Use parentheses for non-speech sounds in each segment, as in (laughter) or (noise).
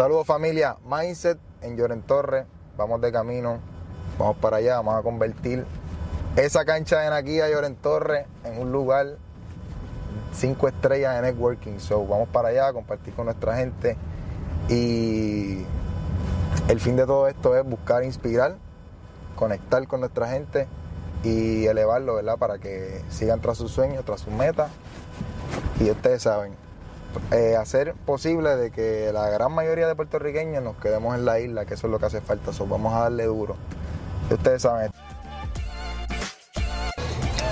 Saludos familia, Mindset en Lloren Torres, vamos de camino, vamos para allá, vamos a convertir esa cancha de Naquilla Lloren Torres en un lugar cinco estrellas de networking. So, vamos para allá a compartir con nuestra gente y el fin de todo esto es buscar inspirar, conectar con nuestra gente y elevarlo, ¿verdad? Para que sigan tras sus sueños, tras sus metas. Y ustedes saben, eh, hacer posible de que la gran mayoría de puertorriqueños nos quedemos en la isla, que eso es lo que hace falta. So, vamos a darle duro. Ustedes saben.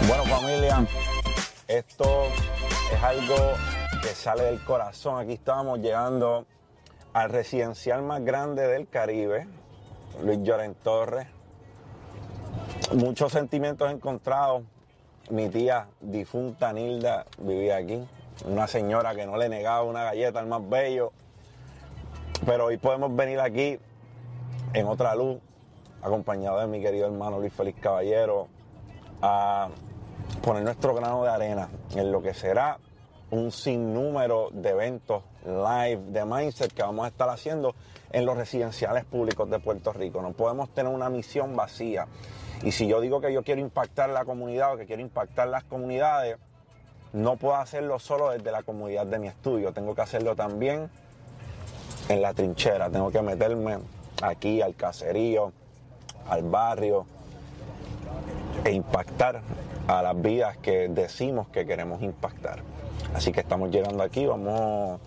Bueno familia, esto es algo que sale del corazón. Aquí estamos llegando al residencial más grande del Caribe, Luis Lloren Torres. Muchos sentimientos encontrados. Mi tía difunta Nilda vivía aquí. Una señora que no le negaba una galleta al más bello. Pero hoy podemos venir aquí en otra luz, acompañado de mi querido hermano Luis Félix Caballero, a poner nuestro grano de arena en lo que será un sinnúmero de eventos live de Mindset que vamos a estar haciendo en los residenciales públicos de Puerto Rico. No podemos tener una misión vacía. Y si yo digo que yo quiero impactar la comunidad o que quiero impactar las comunidades, no puedo hacerlo solo desde la comunidad de mi estudio. Tengo que hacerlo también en la trinchera. Tengo que meterme aquí al caserío, al barrio e impactar a las vidas que decimos que queremos impactar. Así que estamos llegando aquí, vamos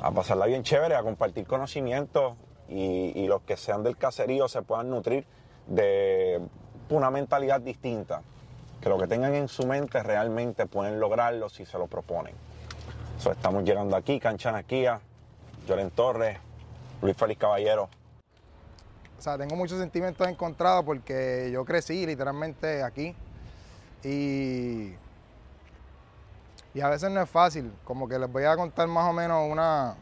a pasarla bien chévere, a compartir conocimientos y, y los que sean del caserío se puedan nutrir de una mentalidad distinta, que lo que tengan en su mente realmente pueden lograrlo si se lo proponen. Estamos llegando aquí, Cancha Naquía, Lloren Torres, Luis Félix Caballero. O sea, tengo muchos sentimientos encontrados porque yo crecí literalmente aquí y, y a veces no es fácil. Como que les voy a contar más o menos una,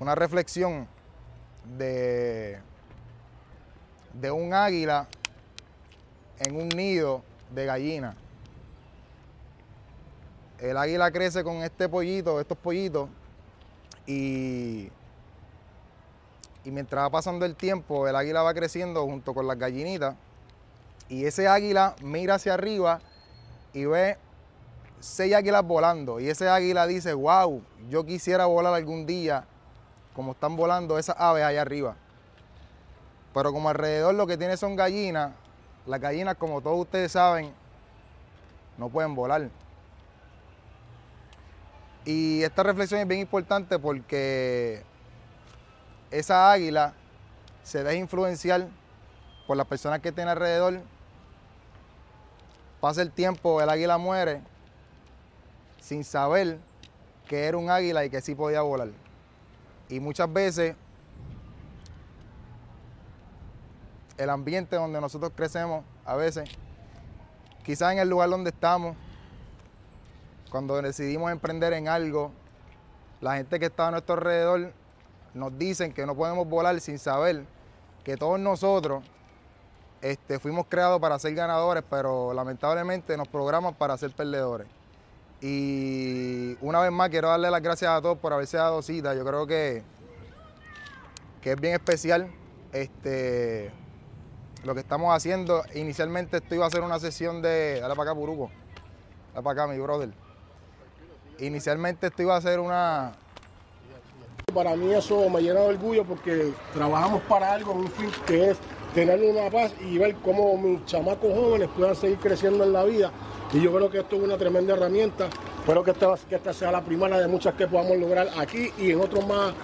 una reflexión de, de un águila en un nido de gallina. El águila crece con este pollito, estos pollitos, y, y mientras va pasando el tiempo, el águila va creciendo junto con las gallinitas. Y ese águila mira hacia arriba y ve seis águilas volando. Y ese águila dice, wow, yo quisiera volar algún día como están volando esas aves allá arriba. Pero como alrededor lo que tiene son gallinas, las gallinas, como todos ustedes saben, no pueden volar. Y esta reflexión es bien importante porque esa águila se deja influenciar por las personas que tiene alrededor. Pasa el tiempo, el águila muere sin saber que era un águila y que sí podía volar. Y muchas veces el ambiente donde nosotros crecemos, a veces, quizás en el lugar donde estamos, cuando decidimos emprender en algo, la gente que está a nuestro alrededor nos dicen que no podemos volar sin saber que todos nosotros este, fuimos creados para ser ganadores, pero lamentablemente nos programan para ser perdedores. Y una vez más quiero darle las gracias a todos por haberse dado cita. Yo creo que, que es bien especial este, lo que estamos haciendo. Inicialmente esto iba a ser una sesión de. Dale para acá, Puruco. Dale para acá, mi brother. Inicialmente esto iba a ser una, Para mí eso me llena de orgullo porque trabajamos para algo, un fin que es tener una paz y ver cómo mis chamacos jóvenes puedan seguir creciendo en la vida. Y yo creo que esto es una tremenda herramienta. Espero que esta, que esta sea la primera de muchas que podamos lograr aquí y en otros más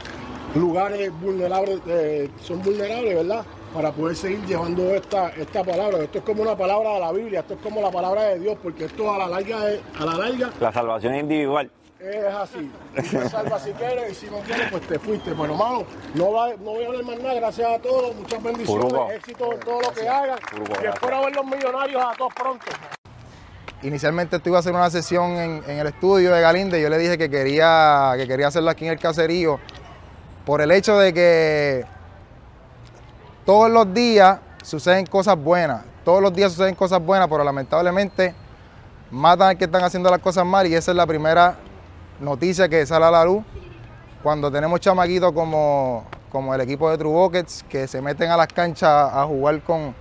lugares vulnerables, eh, son vulnerables, ¿verdad? Para poder seguir llevando esta, esta palabra. Esto es como una palabra de la Biblia, esto es como la palabra de Dios, porque esto a la larga, es- a la larga La salvación individual. es así. Tú te salvas si quieres y si no quieres, pues te fuiste. Pero hermano, no, va- no voy a hablar más nada. Gracias a todos. Muchas bendiciones. Éxito en todo lo que hagan. Y espero ver los millonarios a todos pronto. Inicialmente esto iba a ser una sesión en, en el estudio de Galinde. Yo le dije que quería, que quería hacerlo aquí en el caserío por el hecho de que todos los días suceden cosas buenas. Todos los días suceden cosas buenas, pero lamentablemente matan al que están haciendo las cosas mal y esa es la primera noticia que sale a la luz cuando tenemos chamaquitos como, como el equipo de True Buckets que se meten a las canchas a jugar con,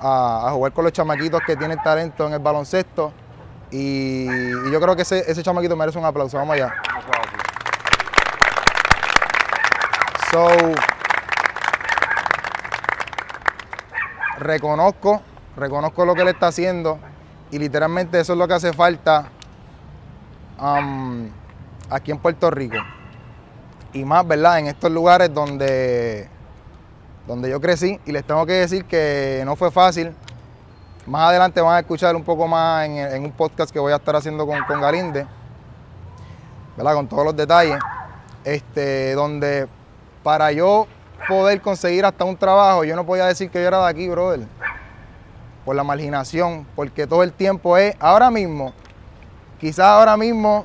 a, a jugar con los chamaquitos que tienen talento en el baloncesto. Y, y yo creo que ese, ese chamaquito merece un aplauso. Vamos allá. So, reconozco, reconozco lo que él está haciendo y literalmente eso es lo que hace falta um, aquí en Puerto Rico. Y más, ¿verdad? En estos lugares donde, donde yo crecí y les tengo que decir que no fue fácil. Más adelante van a escuchar un poco más en, un podcast que voy a estar haciendo con, con Galinde, ¿verdad? Con todos los detalles. Este, donde para yo poder conseguir hasta un trabajo, yo no podía decir que yo era de aquí, brother. Por la marginación, porque todo el tiempo es, ahora mismo, quizás ahora mismo,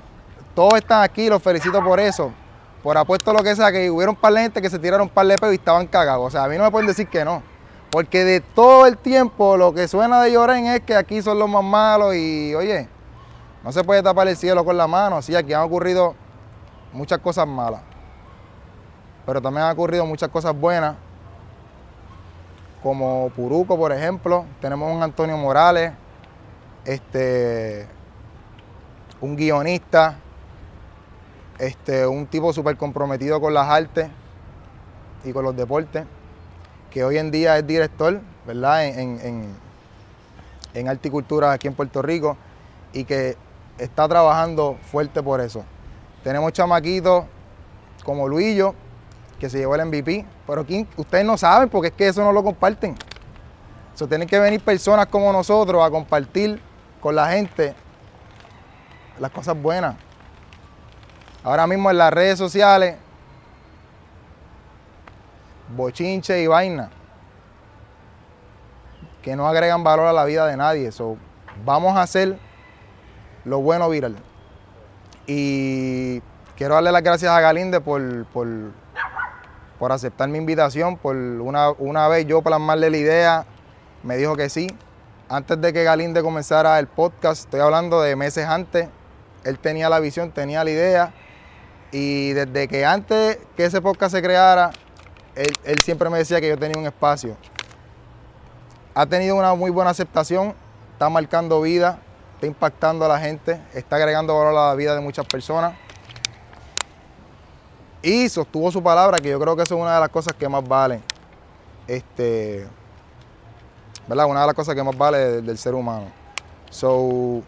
todos están aquí, los felicito por eso. Por apuesto lo que sea, que hubieron un par de gente que se tiraron un par de pedos y estaban cagados. O sea, a mí no me pueden decir que no. Porque de todo el tiempo lo que suena de Lloren es que aquí son los más malos y, oye, no se puede tapar el cielo con la mano. Sí, aquí han ocurrido muchas cosas malas pero también han ocurrido muchas cosas buenas, como Puruco, por ejemplo. Tenemos un Antonio Morales, este, un guionista, este, un tipo súper comprometido con las artes y con los deportes, que hoy en día es director, ¿verdad? En, en, en arte y cultura aquí en Puerto Rico y que está trabajando fuerte por eso. Tenemos chamaquitos como Luillo, que se llevó el MVP, pero ustedes no saben porque es que eso no lo comparten. Eso tienen que venir personas como nosotros a compartir con la gente las cosas buenas. Ahora mismo en las redes sociales, bochinche y vaina, que no agregan valor a la vida de nadie. So, vamos a hacer lo bueno viral. Y quiero darle las gracias a Galinde por, por por aceptar mi invitación, por una, una vez yo plasmarle la idea, me dijo que sí. Antes de que Galinde comenzara el podcast, estoy hablando de meses antes, él tenía la visión, tenía la idea, y desde que antes que ese podcast se creara, él, él siempre me decía que yo tenía un espacio. Ha tenido una muy buena aceptación, está marcando vida, está impactando a la gente, está agregando valor a la vida de muchas personas y sostuvo su palabra, que yo creo que eso es una de las cosas que más vale. Este, ¿verdad? Una de las cosas que más vale del, ser humano. So,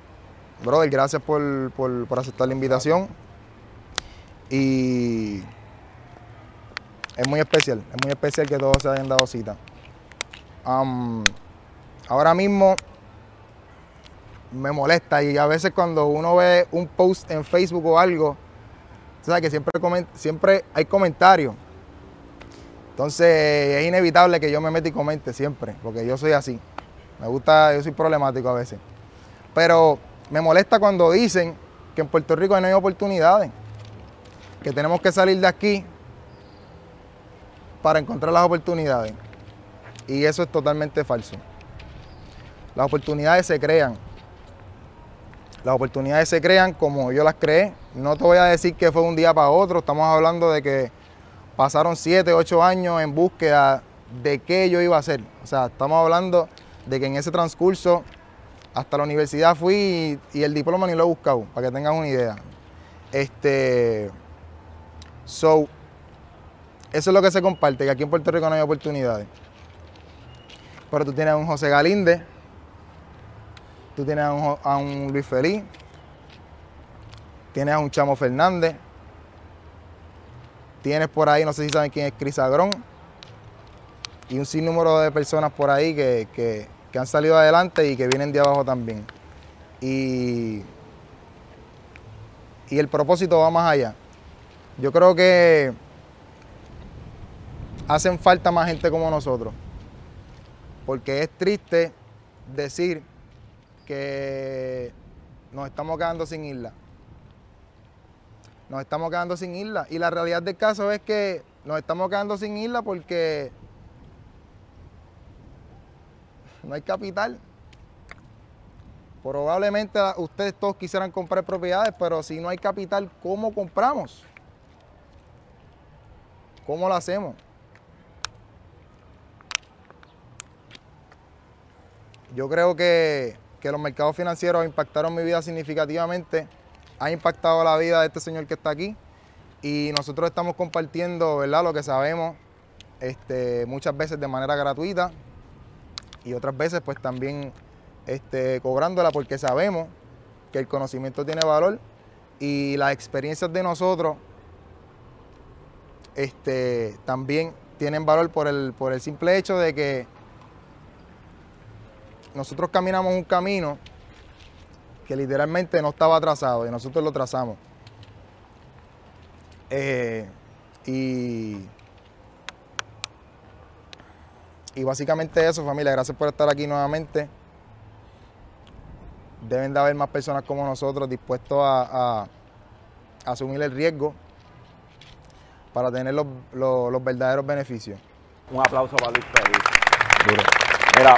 brother, gracias por, por, por, aceptar la invitación. Y es muy especial, es muy especial que todos se hayan dado cita. Um, ahora mismo me molesta y a veces cuando uno ve un post en Facebook o algo, sabes que siempre, siempre hay comentarios. Entonces es inevitable que yo me meta y comente siempre, porque yo soy así. Me gusta, yo soy problemático a veces. Pero me molesta cuando dicen que en Puerto Rico no hay oportunidades, que tenemos que salir de aquí para encontrar las oportunidades. Y eso es totalmente falso. Las oportunidades se crean. Las oportunidades se crean como yo las creé. No te voy a decir que fue un día para otro. Estamos hablando de que pasaron 7, 8 años en búsqueda de qué yo iba a hacer. O sea, estamos hablando de que en ese transcurso hasta la universidad fui y, el diploma ni lo he buscado, para que tengan una idea. Este, so, eso es lo que se comparte, que aquí en Puerto Rico no hay oportunidades. Pero tú tienes a un José Galinde, tú tienes a un, Luis Feliz, tienes a un Chamo Fernández, tienes por ahí, no sé si saben quién es Cris Agrón, y un sinnúmero de personas por ahí que, que, que, han salido adelante y que vienen de abajo también. Y, y el propósito va más allá. Yo creo que hacen falta más gente como nosotros, porque es triste decir que nos estamos quedando sin isla. Nos estamos quedando sin isla. Y la realidad del caso es que nos estamos quedando sin isla porque no hay capital. Probablemente ustedes todos quisieran comprar propiedades, pero si no hay capital, ¿cómo compramos? ¿Cómo lo hacemos? Yo creo que, que los mercados financieros impactaron mi vida significativamente, ha impactado la vida de este señor que está aquí y nosotros estamos compartiendo ¿verdad? lo que sabemos este, muchas veces de manera gratuita y otras veces pues también este, cobrándola porque sabemos que el conocimiento tiene valor y las experiencias de nosotros este, también tienen valor por el, por el simple hecho de que nosotros caminamos un camino que literalmente no estaba trazado y nosotros lo trazamos. Eh, y, y básicamente eso, familia. Gracias por estar aquí nuevamente. Deben de haber más personas como nosotros dispuestos a, a asumir el riesgo para tener los, los- los verdaderos beneficios. Un aplauso para Luis Feliz. Mira,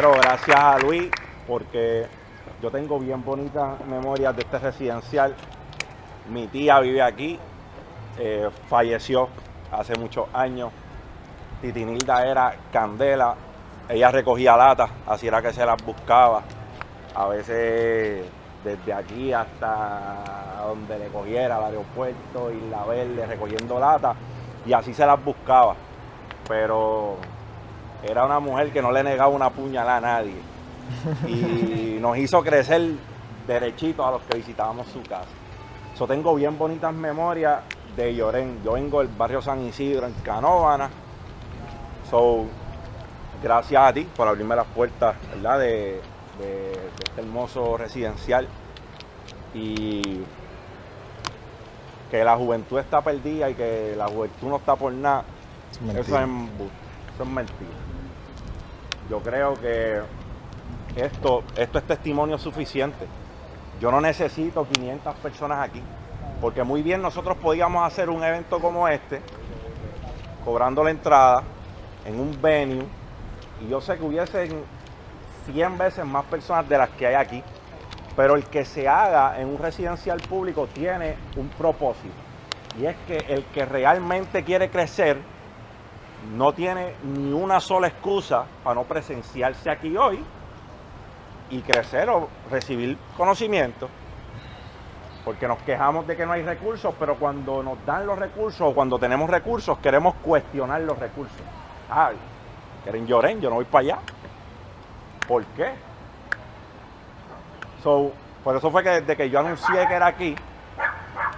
primero gracias a Luis porque yo tengo bien bonitas memorias de este residencial. Mi tía vive aquí, eh, falleció hace muchos años. Titinilda era candela, ella recogía latas, así era que se las buscaba. A veces desde aquí hasta donde le cogiera, al aeropuerto, Isla Verde, recogiendo latas, y así se las buscaba. Pero era una mujer que no le negaba una puñalada a nadie. Y (laughs) nos hizo crecer derechito a los que visitábamos su casa. Yo tengo bien bonitas memorias de Llorén. Yo vengo del barrio San Isidro, en Canóvana. So, gracias a ti por abrirme las puertas ¿verdad? De, de- de este hermoso residencial. Y que la juventud está perdida y que la juventud no está por nada. Mentira. Eso es, eso es mentira. Yo creo que esto, esto es testimonio suficiente. Yo no necesito 500 personas aquí, porque muy bien nosotros podíamos hacer un evento como este, cobrando la entrada en un venue, y yo sé que hubiesen 100 veces más personas de las que hay aquí, pero el que se haga en un residencial público tiene un propósito, y es que el que realmente quiere crecer, no tiene ni una sola excusa para no presenciarse aquí hoy y crecer o recibir conocimiento. Porque nos quejamos de que no hay recursos, pero cuando nos dan los recursos o cuando tenemos recursos queremos cuestionar los recursos. Ay, quieren lloren, yo no voy para allá. ¿Por qué? So, por eso fue que desde que yo anuncié que era aquí,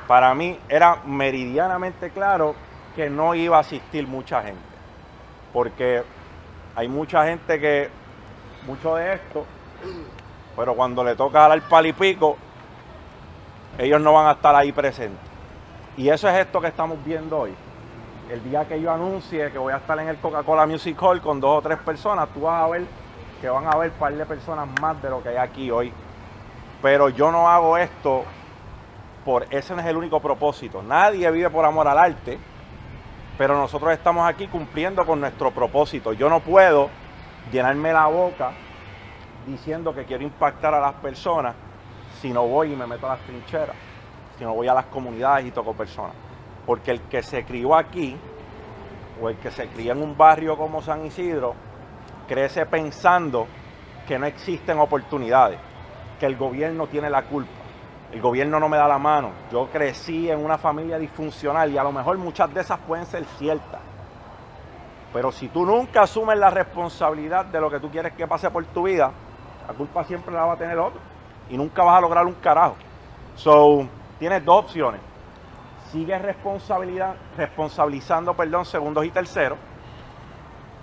para mí era meridianamente claro que no iba a asistir mucha gente. Porque hay mucha gente que, mucho de esto, pero cuando le toca dar pal y pico, ellos no van a estar ahí presentes. Y eso es esto que estamos viendo hoy. El día que yo anuncie que voy a estar en el Coca-Cola Music Hall con dos o tres personas, tú vas a ver que van a haber un par de personas más de lo que hay aquí hoy. Pero yo no hago esto por ese no es el único propósito. Nadie vive por amor al arte, pero nosotros estamos aquí cumpliendo con nuestro propósito. Yo no puedo llenarme la boca diciendo que quiero impactar a las personas si no voy y me meto a las trincheras, si no voy a las comunidades y toco personas. Porque el que se crió aquí o el que se cría en un barrio como San Isidro crece pensando que no existen oportunidades, que el gobierno tiene la culpa. El gobierno no me da la mano. Yo crecí en una familia disfuncional y a lo mejor muchas de esas pueden ser ciertas. Pero si tú nunca asumes la responsabilidad de lo que tú quieres que pase por tu vida, la culpa siempre la va a tener otro. Y nunca vas a lograr un carajo. So, tienes dos opciones. Sigues responsabilidad, responsabilizando perdón, segundos y terceros.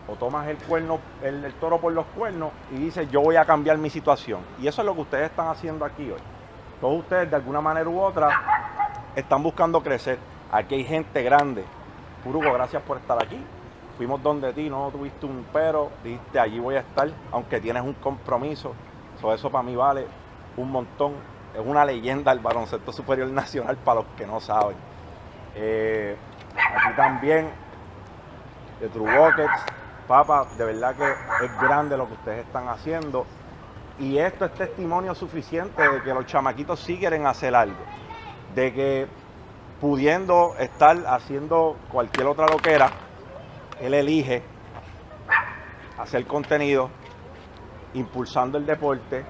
O tomas el cuerno, el toro por los cuernos y dices, yo voy a cambiar mi situación. Y eso es lo que ustedes están haciendo aquí hoy. Todos ustedes, de alguna manera u otra, están buscando crecer. Aquí hay gente grande. Purugo, gracias por estar aquí. Fuimos donde ti, no tuviste un pero, dijiste allí voy a estar, aunque tienes un compromiso. So, eso para mí vale un montón. Es una leyenda el baloncesto superior nacional para los que no saben. Eh, aquí también, de True Papa, de verdad que es grande lo que ustedes están haciendo. Y esto es testimonio suficiente de que los chamaquitos sí quieren hacer algo. De que pudiendo estar haciendo cualquier otra loquera, él elige hacer contenido, impulsando el deporte,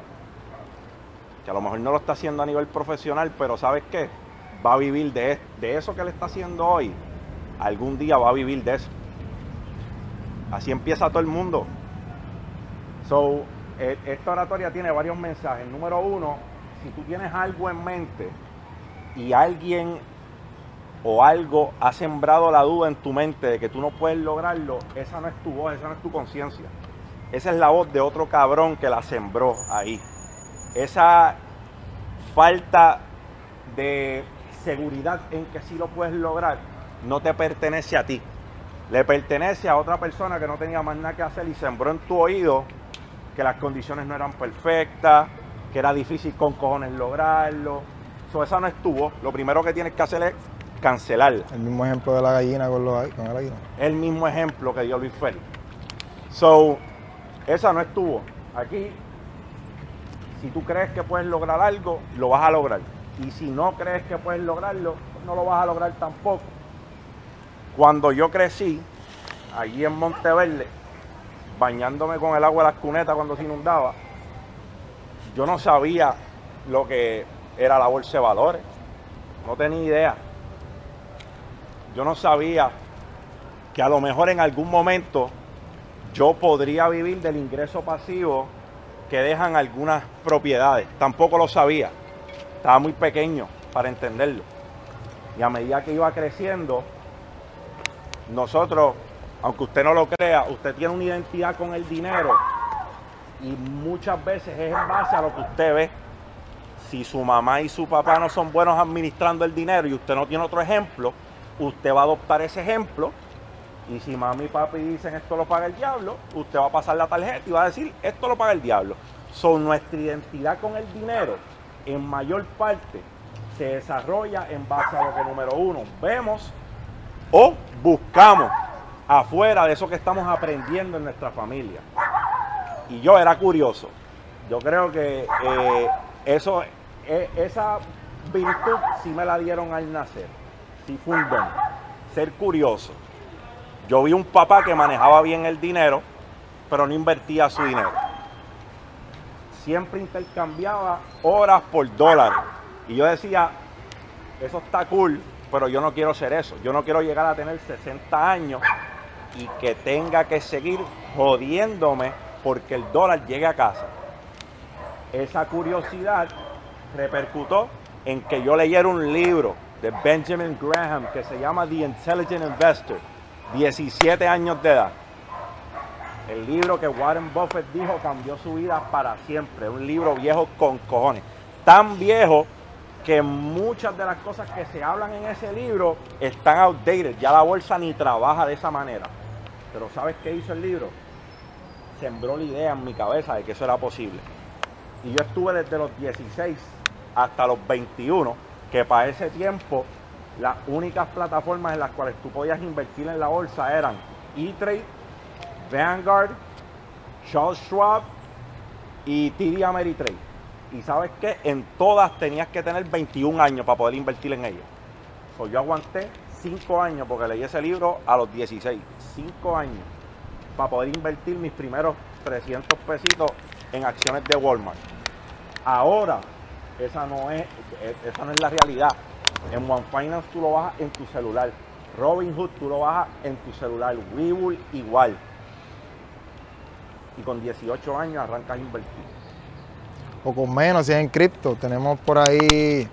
que a lo mejor no lo está haciendo a nivel profesional, pero ¿sabes qué? Va a vivir de, de eso que le está haciendo hoy. Algún día va a vivir de eso. Así empieza todo el mundo. So, esta oratoria tiene varios mensajes. Número uno, si tú tienes algo en mente y alguien o algo ha sembrado la duda en tu mente de que tú no puedes lograrlo, esa no es tu voz, esa no es tu conciencia. Esa es la voz de otro cabrón que la sembró ahí. Esa falta de seguridad en que sí lo puedes lograr no te pertenece a ti. Le pertenece a otra persona que no tenía más nada que hacer y sembró en tu oído que las condiciones no eran perfectas, que era difícil con cojones lograrlo. So, esa no es tu voz. Lo primero que tienes que hacer es cancelarla. El mismo ejemplo de la gallina con, los, con el águila. El mismo ejemplo que dio Luis Félix. So, esa no es tu voz. Aquí, si tú crees que puedes lograr algo, lo vas a lograr. Y si no crees que puedes lograrlo, no lo vas a lograr tampoco. Cuando yo crecí, allí en Monteverde, bañándome con el agua de las cunetas cuando se inundaba, yo no sabía lo que era la bolsa de valores. No tenía idea. Yo no sabía que a lo mejor en algún momento yo podría vivir del ingreso pasivo que dejan algunas propiedades. Tampoco lo sabía. Estaba muy pequeño para entenderlo. Y a medida que iba creciendo, nosotros, aunque usted no lo crea, usted tiene una identidad con el dinero y muchas veces es en base a lo que usted ve. Si su mamá y su papá no son buenos administrando el dinero y usted no tiene otro ejemplo, usted va a adoptar ese ejemplo. Y si mami y papi dicen esto lo paga el diablo, usted va a pasar la tarjeta y va a decir esto lo paga el diablo. Son nuestra identidad con el dinero en mayor parte se desarrolla en base a lo que número uno vemos o buscamos afuera de eso que estamos aprendiendo en nuestra familia. Y yo era curioso. Yo creo que eh, eso, eh, esa virtud sí me la dieron al nacer. Sí fue un don. Ser curioso. Yo vi un papá que manejaba bien el dinero, pero no invertía su dinero. Siempre intercambiaba horas por dólares. Y yo decía, eso está cool, pero yo no quiero ser eso. Yo no quiero llegar a tener 60 años y que tenga que seguir jodiéndome porque el dólar llegue a casa. Esa curiosidad repercutó en que yo leyera un libro de Benjamin Graham que se llama The Intelligent Investor, 17 años de edad. El libro que Warren Buffett dijo cambió su vida para siempre. Un libro viejo con cojones. Tan viejo que muchas de las cosas que se hablan en ese libro están outdated. Ya la bolsa ni trabaja de esa manera. Pero ¿sabes qué hizo el libro? Sembró la idea en mi cabeza de que eso era posible. Y yo estuve desde los 16 hasta los 21, que para ese tiempo las únicas plataformas en las cuales tú podías invertir en la bolsa eran E-Trade, Vanguard, Charles Schwab y TD Ameritrade. Y sabes qué, en todas tenías que tener 21 años para poder invertir en ellas. Pues yo aguanté 5 años porque leí ese libro a los 16. 5 años para poder invertir mis primeros 300 pesitos en acciones de Walmart. Ahora, esa no es, esa no es la realidad. En One Finance tú lo bajas en tu celular. Robinhood tú lo bajas en tu celular. Webull igual. Y con 18 años arrancas a invertir. O con menos, si es en cripto. Tenemos por ahí.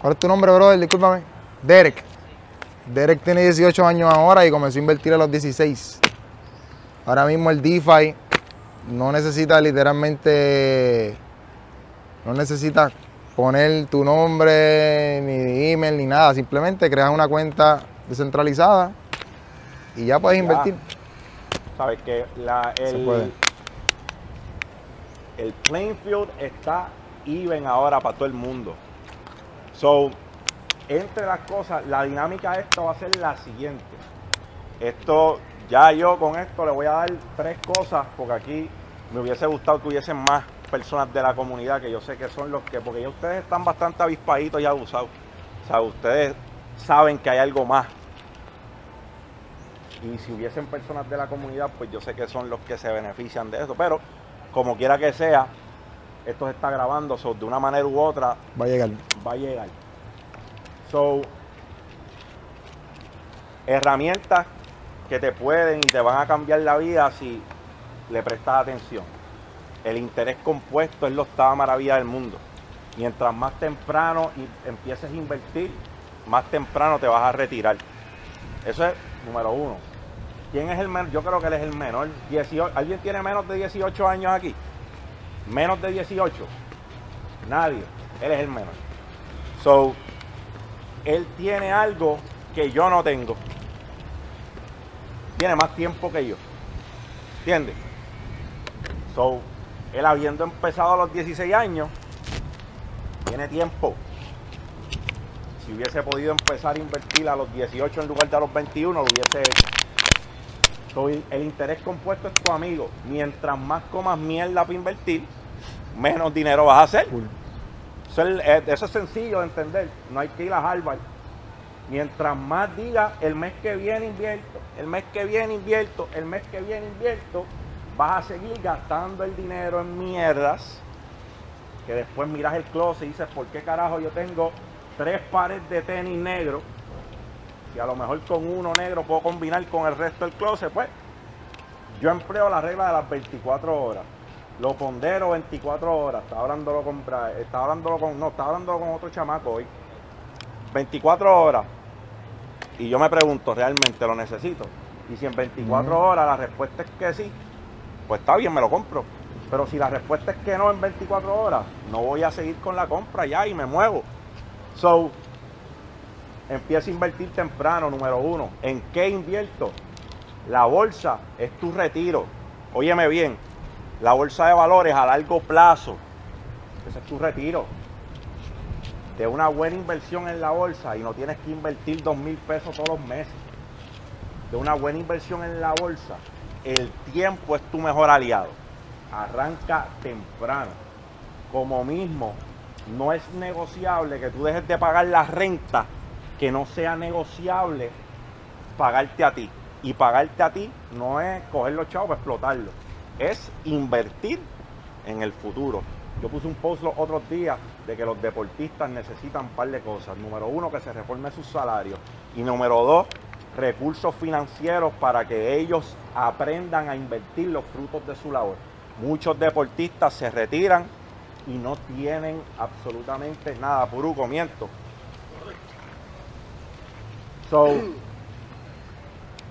¿Cuál es tu nombre, brother? Discúlpame. Derek. Derek tiene 18 años ahora y comenzó a invertir a los 16. Ahora mismo el DeFi no necesita literalmente. No necesita poner tu nombre, ni email, ni nada. Simplemente creas una cuenta descentralizada y ya puedes Ya. invertir. Sabes que la, el, el playing field está even ahora para todo el mundo. So, entre las cosas, la dinámica de esto va a ser la siguiente. Esto, ya yo con esto le voy a dar tres cosas, porque aquí me hubiese gustado que hubiesen más personas de la comunidad, que yo sé que son los que, porque ya ustedes están bastante avispaditos y abusados. O sea, ustedes saben que hay algo más. Y si hubiesen personas de la comunidad, pues yo sé que son los que se benefician de eso. Pero como quiera que sea, esto se está grabando, so, de una manera u otra Va a llegar. va a llegar. So, herramientas que te pueden y te van a cambiar la vida si le prestas atención. El interés compuesto es la octava maravilla del mundo. Mientras más temprano empieces a invertir, más temprano te vas a retirar. Eso es número uno. ¿Quién es el menor? Yo creo que él es el menor. 18 ¿Alguien tiene menos de 18 años aquí? Menos de 18. Nadie. Él es el menor. So, él tiene algo que yo no tengo. Tiene más tiempo que yo. ¿Entiendes? So, él habiendo empezado a los 16 años, tiene tiempo. Si hubiese podido empezar a invertir a los 18 en lugar de a los 21, lo hubiese hecho. So, el interés compuesto es tu amigo. Mientras más comas mierda para invertir, menos dinero vas a hacer. Cool. Eso es, eh, eso es sencillo de entender. No hay que ir a Harvard. Mientras más diga el mes que viene invierto, el mes que viene invierto, el mes que viene invierto, vas a seguir gastando el dinero en mierdas. Que después miras el closet y dices, ¿por qué carajo yo tengo tres pares de tenis negros? Y a lo mejor con uno negro puedo combinar con el resto del closet. Pues yo empleo la regla de las 24 horas. Lo pondero 24 horas. Estaba hablándolo con estaba hablándolo con. No, estaba hablándolo con otro chamaco hoy. 24 horas. Y yo me pregunto, ¿realmente lo necesito? Y si en 24 Mm. horas la respuesta es que sí, pues está bien, me lo compro. Pero si la respuesta es que no en 24 horas, no voy a seguir con la compra ya y me muevo. So, empieza a invertir temprano, número uno. ¿En qué invierto? La bolsa es tu retiro. Óyeme bien, la bolsa de valores a largo plazo, ese es tu retiro. De una buena inversión en la bolsa y no tienes que invertir dos mil pesos todos los meses. De una buena inversión en la bolsa, el tiempo es tu mejor aliado. Arranca temprano. Como mismo, no es negociable que tú dejes de pagar la renta que no sea negociable pagarte a ti. Y pagarte a ti no es coger los chavos para explotarlos, es invertir en el futuro. Yo puse un post los otros días de que los deportistas necesitan un par de cosas. Número uno, que se reforme sus salarios. Y número dos, recursos financieros para que ellos aprendan a invertir los frutos de su labor. Muchos deportistas se retiran y no tienen absolutamente nada. Puro comienzo. So,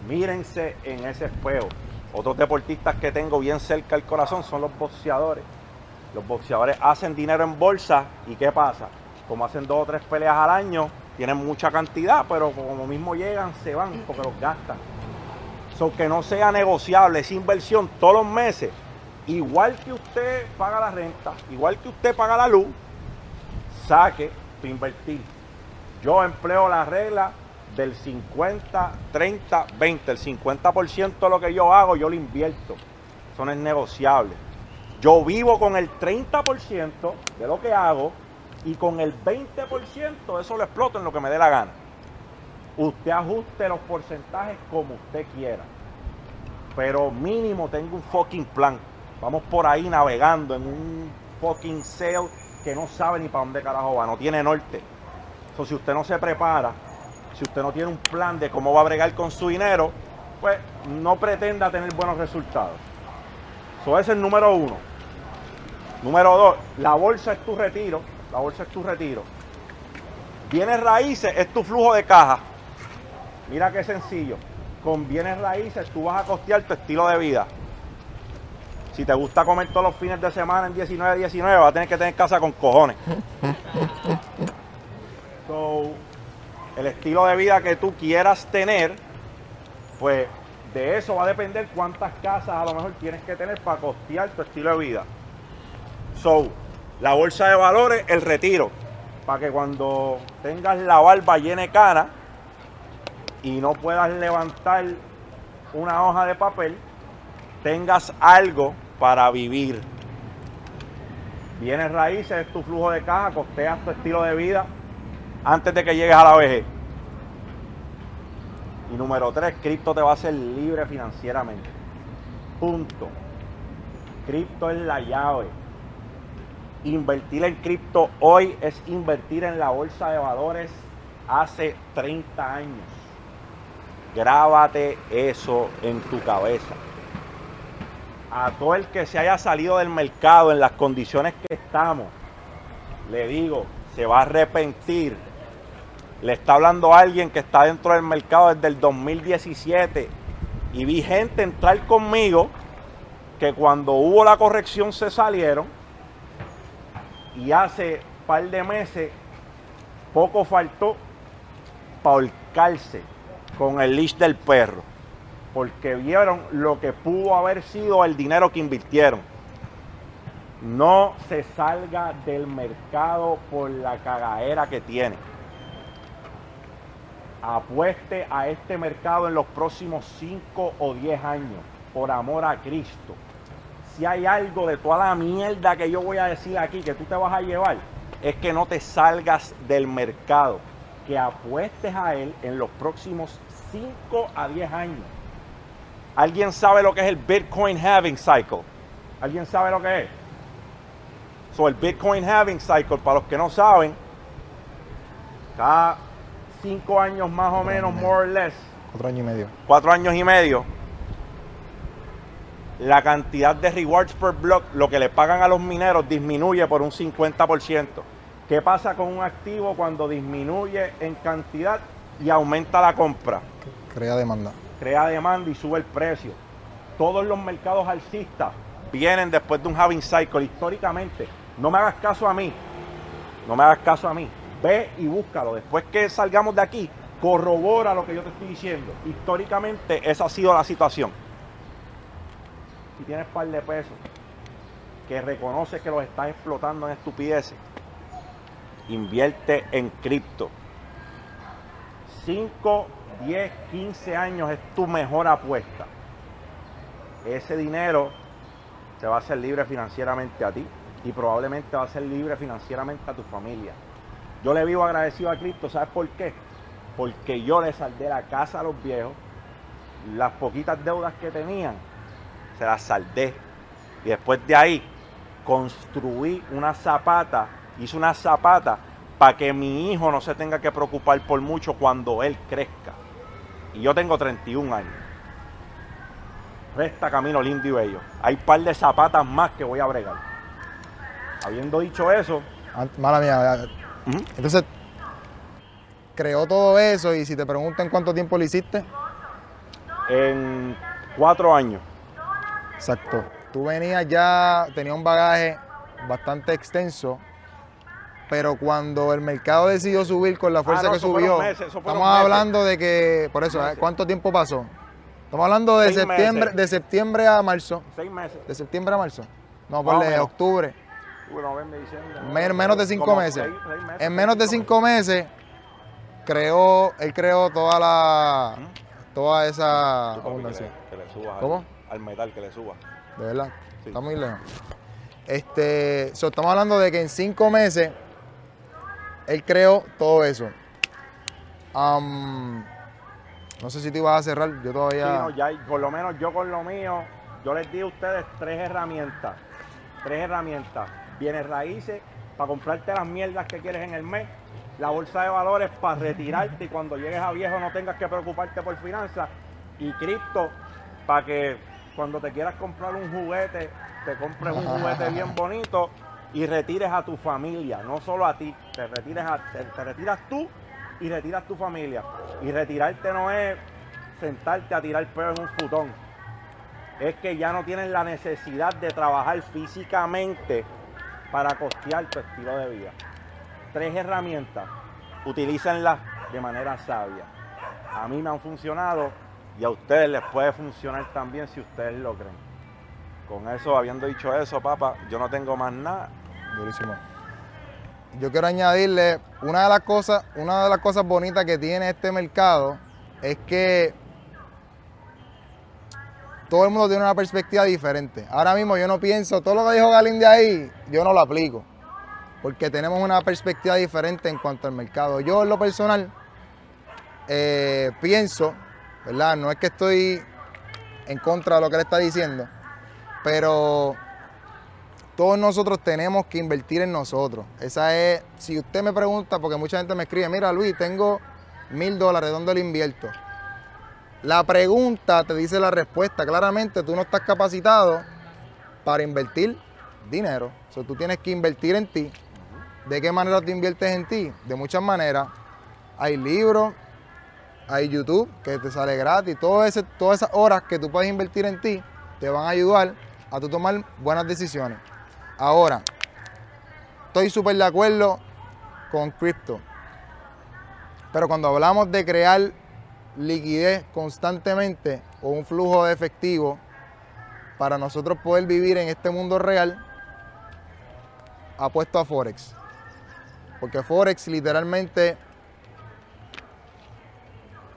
mírense en ese espejo. Otros deportistas que tengo bien cerca del corazón son los boxeadores. Los boxeadores hacen dinero en bolsa y ¿qué pasa? Como hacen dos o tres peleas al año, tienen mucha cantidad, pero como mismo llegan, se van porque los gastan. So, que no sea negociable esa inversión todos los meses. Igual que usted paga la renta, igual que usted paga la luz, saque para invertir. Yo empleo la regla del 50, 30, 20. El 50% de lo que yo hago, yo lo invierto. Eso no es negociable. Yo vivo con el 30% de lo que hago y con el 20% eso lo exploto en lo que me dé la gana. Usted ajuste los porcentajes como usted quiera. Pero mínimo tengo un fucking plan. Vamos por ahí navegando en un fucking sail que no sabe ni para dónde carajo va, no tiene norte. So, si usted no se prepara, si usted no tiene un plan de cómo va a bregar con su dinero, pues no pretenda tener buenos resultados. Eso es el número uno. Número dos, la bolsa es tu retiro. La bolsa es tu retiro. Bienes raíces es tu flujo de caja. Mira qué sencillo. Con bienes raíces tú vas a costear tu estilo de vida. Si te gusta comer todos los fines de semana en 19, 19, vas a tener que tener casa con cojones. (laughs) El estilo de vida que tú quieras tener, pues de eso va a depender cuántas casas a lo mejor tienes que tener para costear tu estilo de vida. So, la bolsa de valores, el retiro. Para que cuando tengas la barba llena de cana y no puedas levantar una hoja de papel, tengas algo para vivir. Bienes raíces es tu flujo de caja, costeas tu estilo de vida. Antes de que llegues a la vejez. Y número tres, cripto te va a hacer libre financieramente. Punto. Cripto es la llave. Invertir en cripto hoy es invertir en la bolsa de valores hace 30 años. Grábate eso en tu cabeza. A todo el que se haya salido del mercado en las condiciones que estamos, le digo, se va a arrepentir. Le está hablando a alguien que está dentro del mercado desde el 2017 y vi gente entrar conmigo que cuando hubo la corrección se salieron y hace par de meses poco faltó para holcarse con el leash del perro porque vieron lo que pudo haber sido el dinero que invirtieron. No se salga del mercado por la cagadera que tiene. Apueste a este mercado en los próximos 5 o 10 años, por amor a Cristo. Si hay algo de toda la mierda que yo voy a decir aquí que tú te vas a llevar, es que no te salgas del mercado, que apuestes a él en los próximos 5 a 10 años. ¿Alguien sabe lo que es el Bitcoin Halving Cycle? ¿Alguien sabe lo que es? So, el Bitcoin Halving Cycle, para los que no saben, cada cinco años más o menos, more or less, Cuatro años y medio. cuatro años y medio, la cantidad de rewards per block, lo que le pagan a los mineros, disminuye por un 50%. ¿Qué pasa con un activo cuando disminuye en cantidad y aumenta la compra? Crea demanda. Crea demanda y sube el precio. Todos los mercados alcistas vienen después de un halving cycle históricamente. No me hagas caso a mí. No me hagas caso a mí. Ve y búscalo. Después que salgamos de aquí, corrobora lo que yo te estoy diciendo. Históricamente esa ha sido la situación. Si tienes par de pesos que reconoces que los estás explotando en estupideces, invierte en cripto. 5, 10, 15 años es tu mejor apuesta. Ese dinero te va a hacer libre financieramente a ti y probablemente va a ser libre financieramente a tu familia. Yo le vivo agradecido a Cristo, ¿sabes por qué? Porque yo le saldé la casa a los viejos, las poquitas deudas que tenían, se las saldé. Y después de ahí, construí una zapata, hice una zapata para que mi hijo no se tenga que preocupar por mucho cuando él crezca. Y yo tengo 31 años. Resta camino lindo y bello. Hay un par de zapatas más que voy a bregar. Habiendo dicho eso, An- Mala mía. Entonces, creó todo eso y si te preguntan cuánto tiempo lo hiciste, en cuatro años. exacto. Tú venías ya, tenía un bagaje bastante extenso, pero cuando el mercado decidió subir con la fuerza Ah, no, que subió, meses, estamos hablando de que, por eso. Meses. ¿cuánto tiempo pasó? Estamos hablando de Seis septiembre, meses. de septiembre a marzo. Seis meses. De septiembre a marzo. No, ponle octubre. Men- menos de cinco meses. seis- seis meses, En menos de cinco meses creó, él creó toda la, toda esa abundancia. Que le, que ¿Cómo? Al, metal, que le suba. De verdad. Sí. Está muy lejos. Este, so, estamos hablando de que en cinco meses él creó todo eso. No sé si te ibas a cerrar, yo Sí, todavía. no, ya, por lo menos yo con lo mío, yo les di a ustedes tres herramientas. Tres herramientas. Bienes raíces para comprarte las mierdas que quieres en el mes. La bolsa de valores para retirarte y cuando llegues a viejo no tengas que preocuparte por finanzas. Y cripto para que cuando te quieras comprar un juguete, te compres un juguete bien bonito y retires a tu familia, no solo a ti. Te, retires a- te- retiras tú y retiras tu familia. Y retirarte no es sentarte a tirar peo en un futón. Es que ya no tienes la necesidad de trabajar físicamente para costear tu estilo de vida. Tres herramientas, utilícenlas de manera sabia. A mí me han funcionado y a ustedes les puede funcionar también si ustedes lo creen. Con eso, habiendo dicho eso, papá, yo no tengo más nada. Durísimo. Yo quiero añadirle una de las cosas, una de las cosas bonitas que tiene este mercado es que todo el mundo tiene una perspectiva diferente. Ahora mismo yo no pienso, todo lo que dijo Galín de ahí, yo no lo aplico. porque tenemos una perspectiva diferente en cuanto al mercado. Yo en lo personal eh, pienso, ¿verdad? No es que estoy en contra de lo que él está diciendo, pero todos nosotros tenemos que invertir en nosotros. Esa es, si usted me pregunta, porque mucha gente me escribe, mira Luis, tengo mil dólares, ¿dónde lo invierto? La pregunta te dice la respuesta. Claramente tú no estás capacitado para invertir dinero. O sea, tú tienes que invertir en ti. ¿De qué manera te inviertes en ti? De muchas maneras. Hay libros, hay YouTube que te sale gratis. Todas esas horas que tú puedes invertir en ti te van a ayudar a tú tomar buenas decisiones. Ahora, estoy súper de acuerdo con cripto. Pero cuando hablamos de crear liquidez constantemente o un flujo de efectivo para nosotros poder vivir en este mundo real, apuesto a Forex. Porque Forex literalmente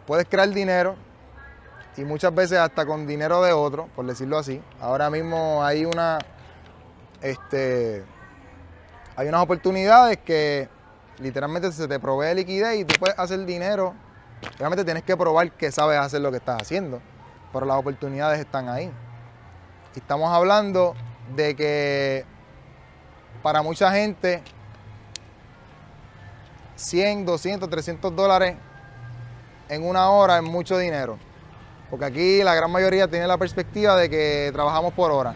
puedes crear dinero y muchas veces hasta con dinero de otro, por decirlo así. Ahora mismo hay una este hay unas oportunidades que literalmente se te provee liquidez y tú puedes hacer dinero Realmente tienes que probar que sabes hacer lo que estás haciendo, pero las oportunidades están ahí. Y estamos hablando de que para mucha gente 100, 200, 300 dólares en una hora es mucho dinero. Porque aquí la gran mayoría tiene la perspectiva de que trabajamos por hora.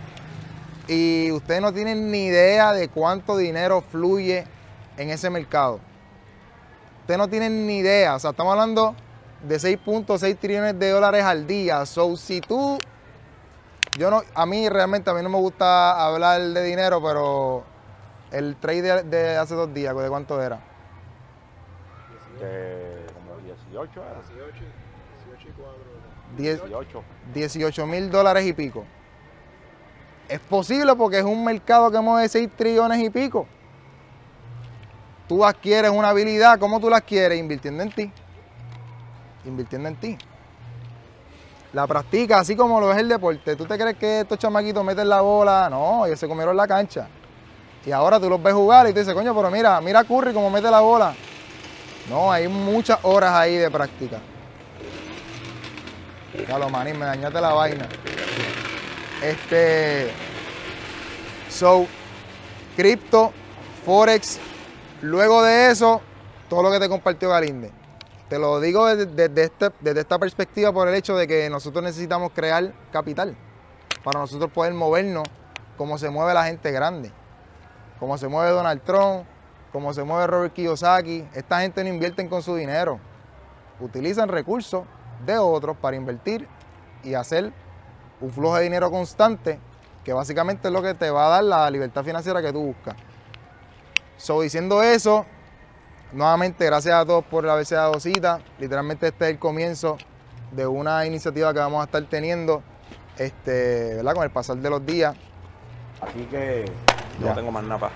Y ustedes no tienen ni idea de cuánto dinero fluye en ese mercado. Ustedes no tienen ni idea. O sea, estamos hablando de 6.6 trillones de dólares al día. So, si tú. Yo no. A mí realmente, a mí no me gusta hablar de dinero, pero. El trade de, hace dos días, ¿de cuánto era? De como 18 era. 18, 18. 18 mil dólares y pico. Es posible porque es un mercado que mueve 6 trillones y pico tú adquieres una habilidad, ¿cómo tú la adquieres? Invirtiendo en ti. Invirtiendo en ti. La practica así como lo es el deporte. ¿Tú te crees que estos chamaquitos meten la bola? No, ellos se comieron la cancha. Y ahora tú los ves jugar y tú dices, coño, pero mira, mira Curry cómo mete la bola. No, hay muchas horas ahí de práctica. Ya maní, me dañaste la vaina. Este. So, cripto, Forex, Luego de eso, todo lo que te compartió Galinde. Te lo digo desde, este, desde, esta perspectiva por el hecho de que nosotros necesitamos crear capital para nosotros poder movernos como se mueve la gente grande, como se mueve Donald Trump, como se mueve Robert Kiyosaki. Esta gente no invierte con su dinero, utilizan recursos de otros para invertir y hacer un flujo de dinero constante que básicamente es lo que te va a dar la libertad financiera que tú buscas. So, diciendo eso, nuevamente gracias a todos por haberse dado cita. Literalmente este es el comienzo de una iniciativa que vamos a estar teniendo este, ¿verdad? con el pasar de los días. Así que no tengo más nada